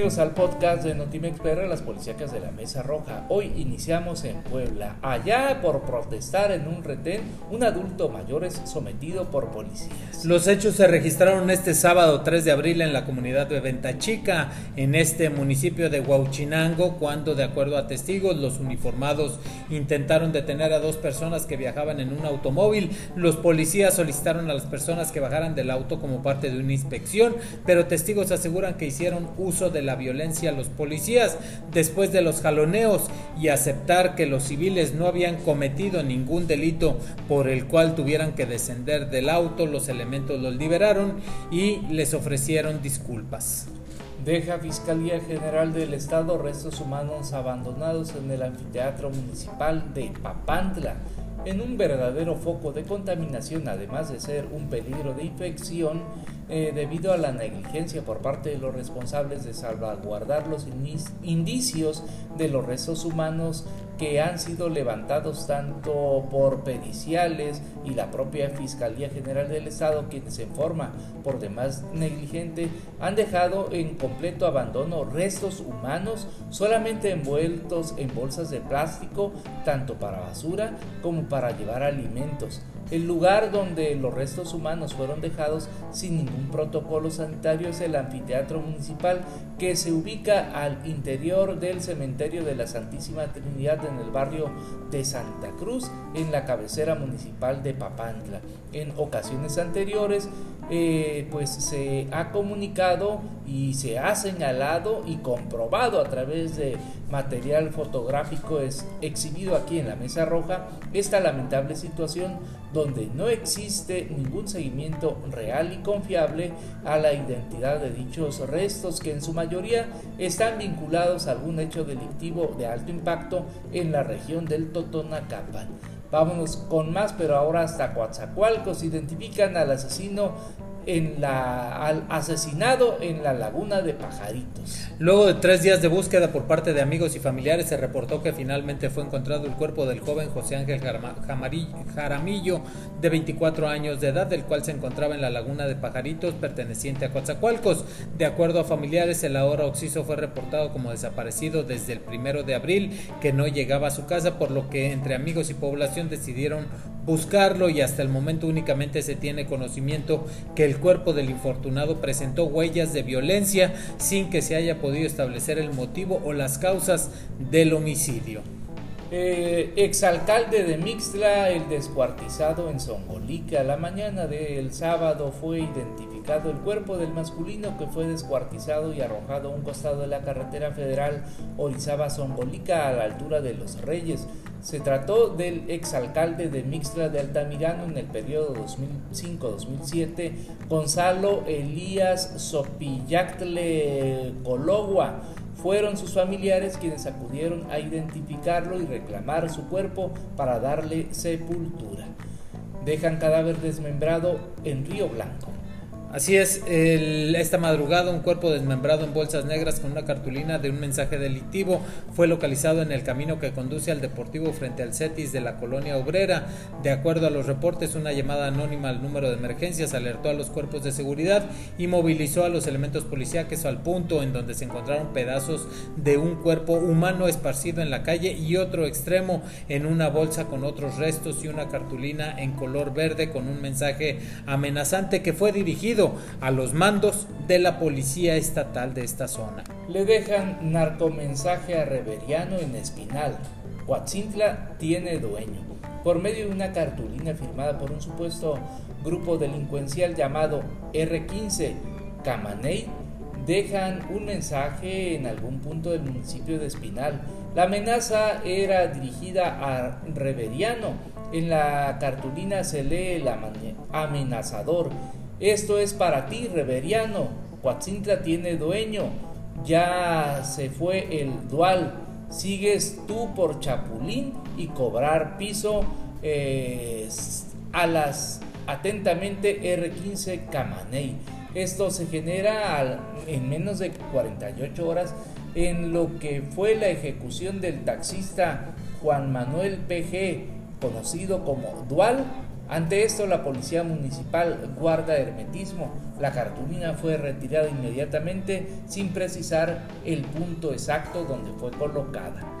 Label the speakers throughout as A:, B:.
A: Bienvenidos al podcast de Notimex PR, las policíacas de la Mesa Roja. Hoy iniciamos en Puebla. Allá por protestar en un retén, un adulto mayor es sometido por policías.
B: Los hechos se registraron este sábado 3 de abril en la comunidad de Venta Chica, en este municipio de Huauchinango, cuando de acuerdo a testigos los uniformados intentaron detener a dos personas que viajaban en un automóvil. Los policías solicitaron a las personas que bajaran del auto como parte de una inspección, pero testigos aseguran que hicieron uso de la violencia a los policías después de los jaloneos y aceptar que los civiles no habían cometido ningún delito por el cual tuvieran que descender del auto, los elementos los liberaron y les ofrecieron disculpas.
A: Deja Fiscalía General del Estado restos humanos abandonados en el anfiteatro municipal de Papantla en un verdadero foco de contaminación, además de ser un peligro de infección eh, debido a la negligencia por parte de los responsables de salvaguardar los indicios de los restos humanos que han sido levantados tanto por periciales y la propia Fiscalía General del Estado, quienes en forma por demás negligente han dejado en completo abandono restos humanos solamente envueltos en bolsas de plástico, tanto para basura como para llevar alimentos. El lugar donde los restos humanos fueron dejados sin ningún protocolo sanitario es el anfiteatro municipal que se ubica al interior del cementerio de la Santísima Trinidad en el barrio de Santa Cruz, en la cabecera municipal de Papantla. En ocasiones anteriores, eh, pues se ha comunicado y se ha señalado y comprobado a través de material fotográfico es exhibido aquí en la Mesa Roja esta lamentable situación donde no existe ningún seguimiento real y confiable a la identidad de dichos restos que en su mayoría están vinculados a algún hecho delictivo de alto impacto en la región del Totonacapan. Vámonos con más, pero ahora hasta Coatzacoalcos identifican al asesino en la, al asesinado en la laguna de Pajaritos.
B: Luego de tres días de búsqueda por parte de amigos y familiares, se reportó que finalmente fue encontrado el cuerpo del joven José Ángel Jaramillo, de 24 años de edad, el cual se encontraba en la laguna de Pajaritos, perteneciente a Coatzacoalcos. De acuerdo a familiares, el ahora occiso fue reportado como desaparecido desde el primero de abril, que no llegaba a su casa, por lo que entre amigos y población decidieron buscarlo y hasta el momento únicamente se tiene conocimiento que el cuerpo del infortunado presentó huellas de violencia sin que se haya podido establecer el motivo o las causas del homicidio.
A: Eh, exalcalde de Mixtla, el descuartizado en Zongolica. La mañana del sábado fue identificado el cuerpo del masculino que fue descuartizado y arrojado a un costado de la carretera federal Orizaba-Zongolica a la altura de Los Reyes. Se trató del exalcalde de Mixtla de Altamirano en el periodo 2005-2007, Gonzalo Elías Sopillactle Cologua fueron sus familiares quienes acudieron a identificarlo y reclamar su cuerpo para darle sepultura. Dejan cadáver desmembrado en Río Blanco.
B: Así es, esta madrugada un cuerpo desmembrado en bolsas negras con una cartulina de un mensaje delictivo fue localizado en el camino que conduce al Deportivo frente al CETIS de la colonia obrera. De acuerdo a los reportes, una llamada anónima al número de emergencias alertó a los cuerpos de seguridad y movilizó a los elementos policíacos al punto en donde se encontraron pedazos de un cuerpo humano esparcido en la calle y otro extremo en una bolsa con otros restos y una cartulina en color verde con un mensaje amenazante que fue dirigido a los mandos de la policía estatal de esta zona.
A: Le dejan narcomensaje a Reveriano en Espinal. Huatzintla tiene dueño. Por medio de una cartulina firmada por un supuesto grupo delincuencial llamado R15 Camaney, dejan un mensaje en algún punto del municipio de Espinal. La amenaza era dirigida a Reveriano. En la cartulina se lee el amenazador esto es para ti, Reveriano. Coatzintla tiene dueño. Ya se fue el dual. Sigues tú por Chapulín y cobrar piso eh, a las atentamente R15 Camaney. Esto se genera en menos de 48 horas en lo que fue la ejecución del taxista Juan Manuel PG, conocido como Dual, Ante esto, la policía municipal guarda hermetismo. La cartulina fue retirada inmediatamente sin precisar el punto exacto donde fue colocada.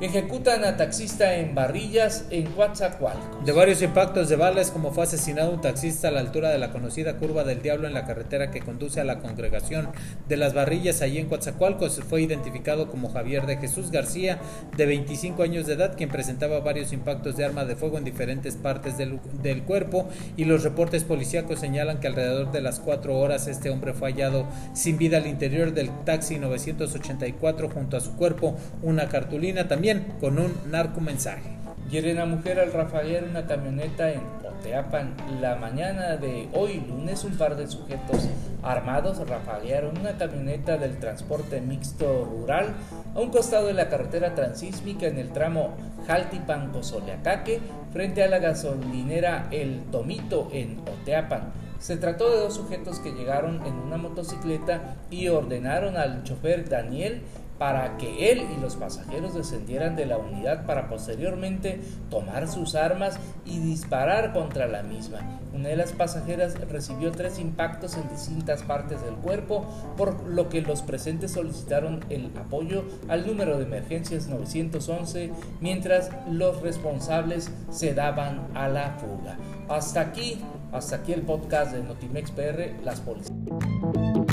A: Ejecutan a taxista en Barrillas, en Coatzacoalcos.
B: De varios impactos de balas, como fue asesinado un taxista a la altura de la conocida Curva del Diablo en la carretera que conduce a la congregación de las Barrillas, allí en Coatzacoalcos, fue identificado como Javier de Jesús García, de 25 años de edad, quien presentaba varios impactos de arma de fuego en diferentes partes del, del cuerpo y los reportes policíacos señalan que alrededor de las 4 horas este hombre fue hallado sin vida al interior del taxi 984 junto a su cuerpo una cartulina con un narcomensaje.
A: Hieren a mujer al rafaguear una camioneta en Oteapan. La mañana de hoy, lunes, un par de sujetos armados rafaguearon una camioneta del transporte mixto rural a un costado de la carretera transísmica en el tramo Jaltipan-Cozoleacaque, frente a la gasolinera El Tomito en Oteapan. Se trató de dos sujetos que llegaron en una motocicleta y ordenaron al chofer Daniel para que él y los pasajeros descendieran de la unidad para posteriormente tomar sus armas y disparar contra la misma. Una de las pasajeras recibió tres impactos en distintas partes del cuerpo, por lo que los presentes solicitaron el apoyo al número de emergencias 911 mientras los responsables se daban a la fuga. Hasta aquí, hasta aquí el podcast de Notimex PR, las policías.